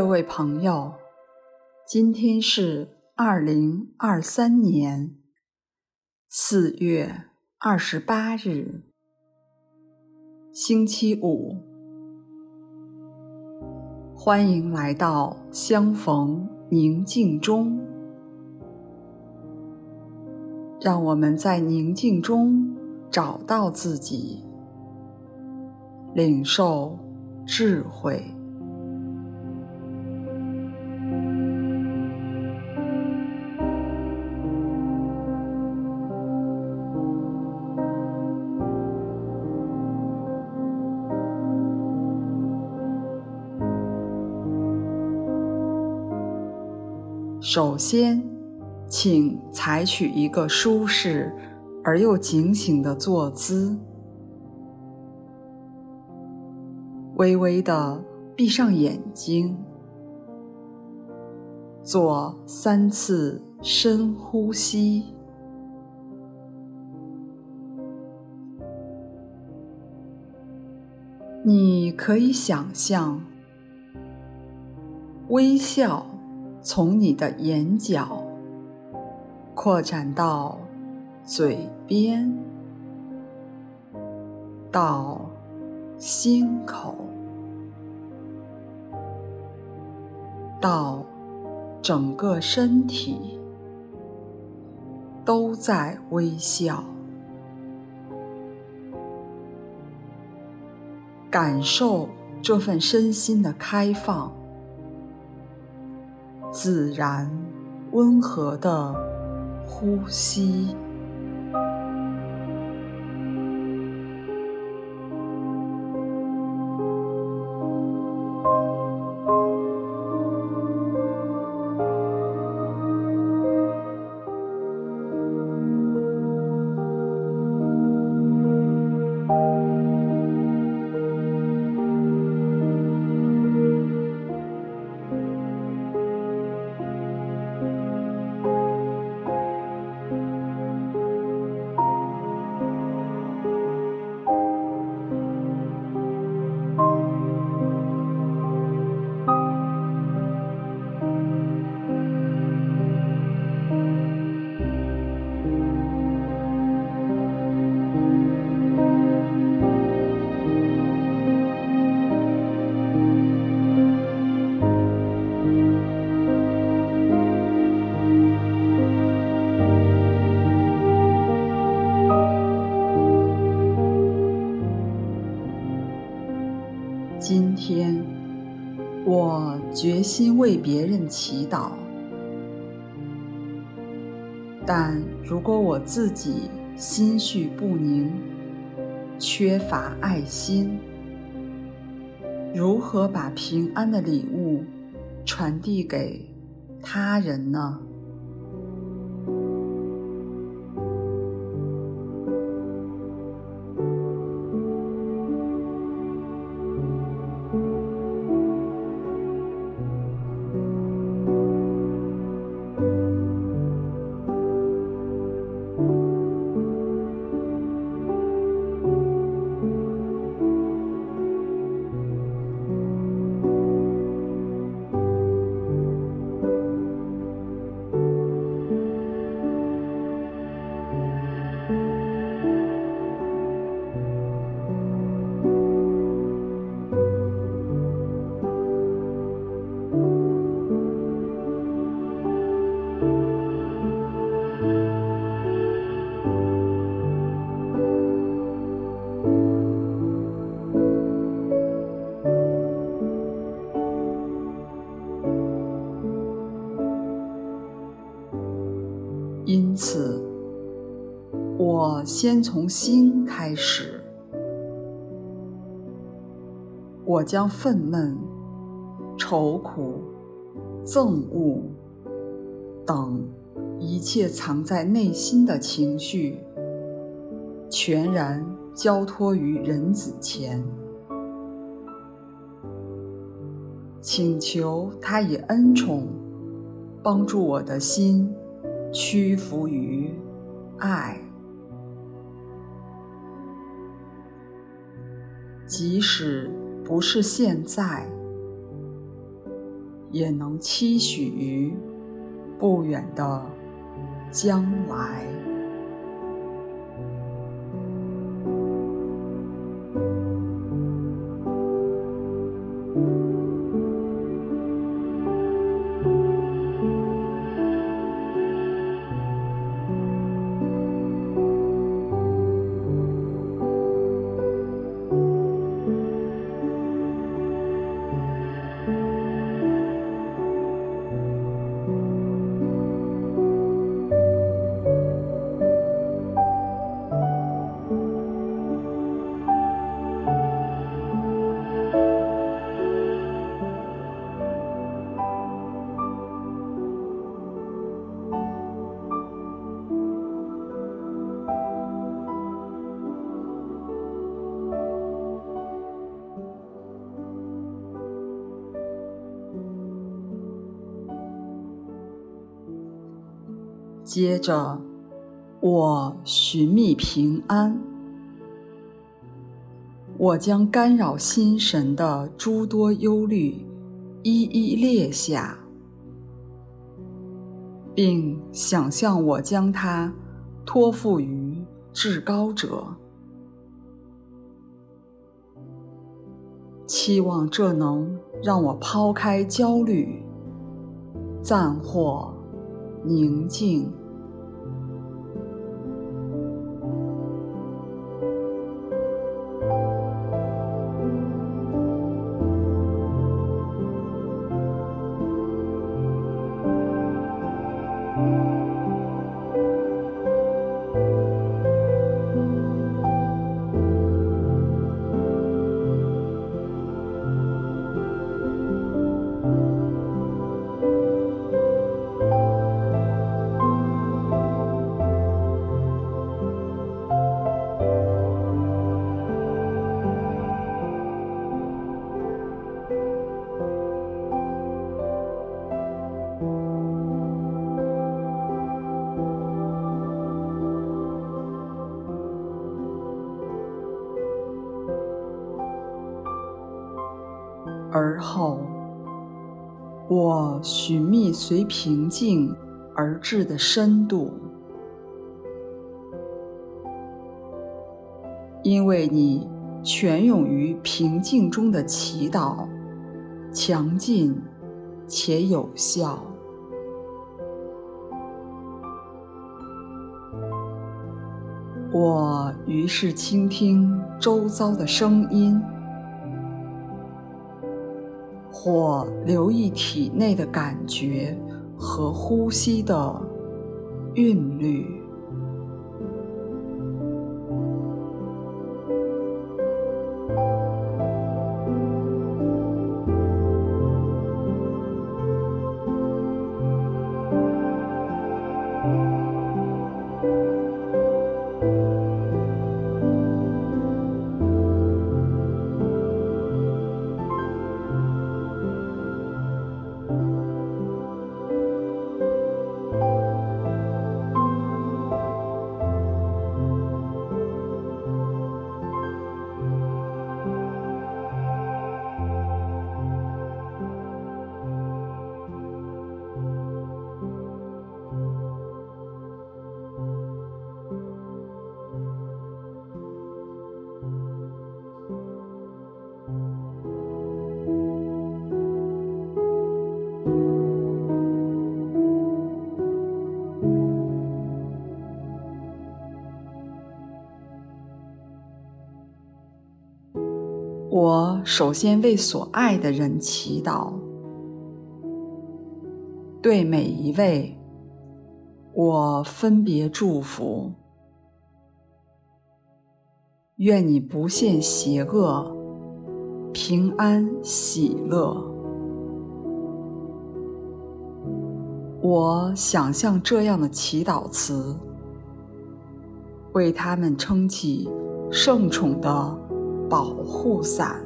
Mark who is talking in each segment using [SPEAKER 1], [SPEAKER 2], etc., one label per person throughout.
[SPEAKER 1] 各位朋友，今天是二零二三年四月二十八日，星期五。欢迎来到相逢宁静中，让我们在宁静中找到自己，领受智慧。首先，请采取一个舒适而又警醒的坐姿，微微的闭上眼睛，做三次深呼吸。你可以想象微笑。从你的眼角扩展到嘴边，到心口，到整个身体，都在微笑，感受这份身心的开放。自然、温和的呼吸。天，我决心为别人祈祷。但如果我自己心绪不宁，缺乏爱心，如何把平安的礼物传递给他人呢？先从心开始。我将愤懑、愁苦、憎恶等一切藏在内心的情绪，全然交托于人子前，请求他以恩宠帮助我的心。屈服于爱，即使不是现在，也能期许于不远的将来。接着，我寻觅平安。我将干扰心神的诸多忧虑一一列下，并想象我将它托付于至高者，期望这能让我抛开焦虑，暂获宁静。而后，我寻觅随平静而至的深度，因为你泉涌于平静中的祈祷，强劲且有效。我于是倾听周遭的声音。或留意体内的感觉和呼吸的韵律。首先为所爱的人祈祷，对每一位，我分别祝福。愿你不现邪恶，平安喜乐。我想象这样的祈祷词，为他们撑起圣宠的保护伞。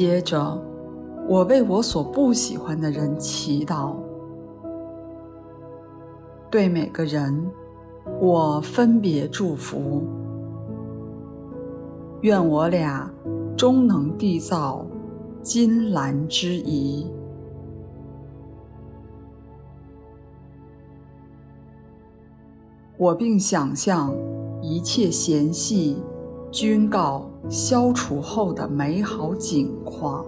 [SPEAKER 1] 接着，我为我所不喜欢的人祈祷。对每个人，我分别祝福。愿我俩终能缔造金兰之谊。我并想象一切嫌隙均告消除后的美好景况。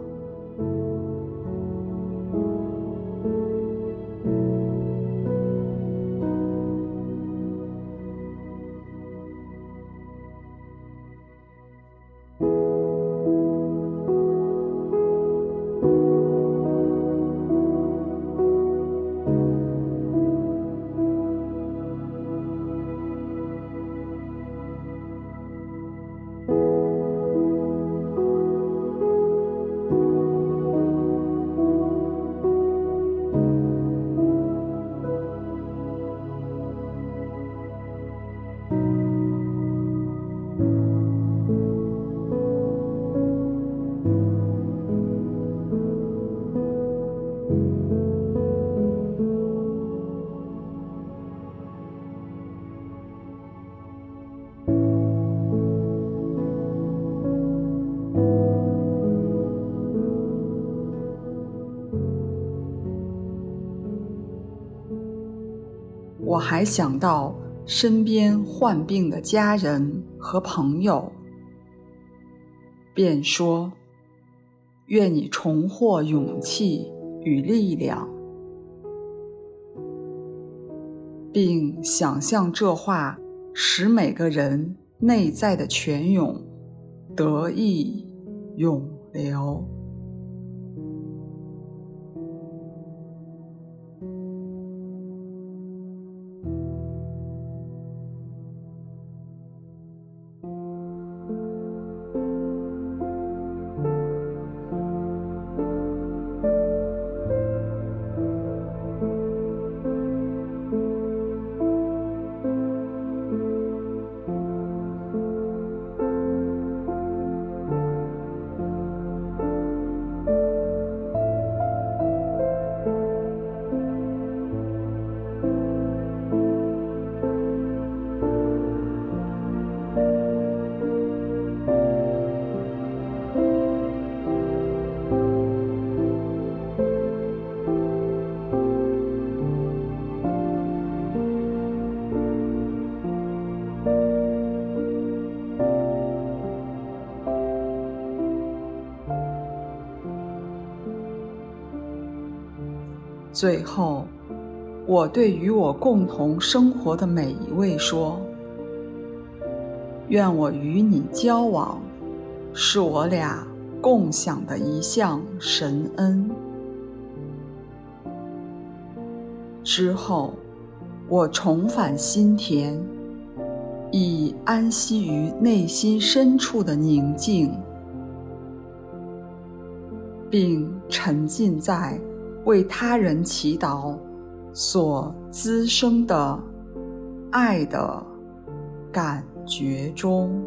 [SPEAKER 1] 还想到身边患病的家人和朋友，便说：“愿你重获勇气与力量，并想象这话使每个人内在的泉涌得以涌流。”最后，我对与我共同生活的每一位说：“愿我与你交往，是我俩共享的一项神恩。”之后，我重返心田，以安息于内心深处的宁静，并沉浸在。为他人祈祷所滋生的爱的感觉中。